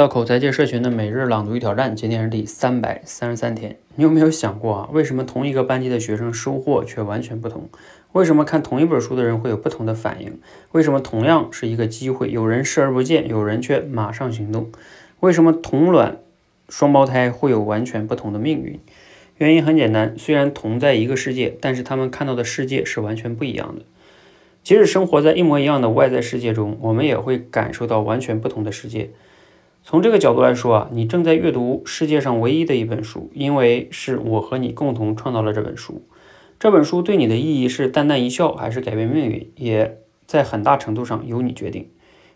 到口才界社群的每日朗读与挑战，今天是第三百三十三天。你有没有想过啊，为什么同一个班级的学生收获却完全不同？为什么看同一本书的人会有不同的反应？为什么同样是一个机会，有人视而不见，有人却马上行动？为什么同卵双胞胎会有完全不同的命运？原因很简单，虽然同在一个世界，但是他们看到的世界是完全不一样的。即使生活在一模一样的外在世界中，我们也会感受到完全不同的世界。从这个角度来说啊，你正在阅读世界上唯一的一本书，因为是我和你共同创造了这本书。这本书对你的意义是淡淡一笑，还是改变命运，也在很大程度上由你决定。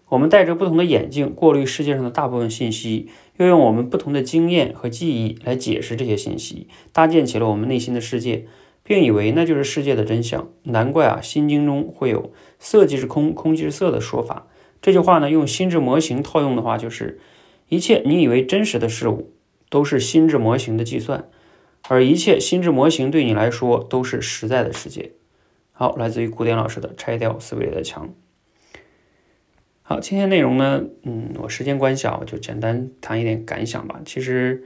我们戴着不同的眼镜，过滤世界上的大部分信息，又用我们不同的经验和记忆来解释这些信息，搭建起了我们内心的世界，并以为那就是世界的真相。难怪啊，《心经》中会有“色即是空，空即是色”的说法。这句话呢，用心智模型套用的话，就是一切你以为真实的事物，都是心智模型的计算，而一切心智模型对你来说都是实在的世界。好，来自于古典老师的《拆掉思维里的墙》。好，今天内容呢，嗯，我时间关系啊，我就简单谈一点感想吧。其实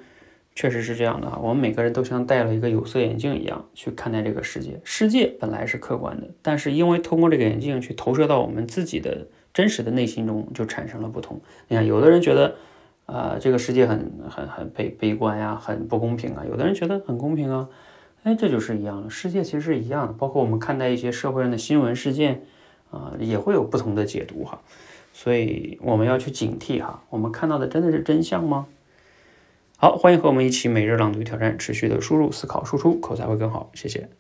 确实是这样的啊，我们每个人都像戴了一个有色眼镜一样去看待这个世界。世界本来是客观的，但是因为通过这个眼镜去投射到我们自己的。真实的内心中就产生了不同。你看，有的人觉得，呃，这个世界很很很悲悲观呀，很不公平啊；有的人觉得很公平啊。哎，这就是一样的，世界其实是一样的。包括我们看待一些社会上的新闻事件，啊，也会有不同的解读哈。所以我们要去警惕哈，我们看到的真的是真相吗？好，欢迎和我们一起每日朗读挑战，持续的输入、思考、输出，口才会更好。谢谢。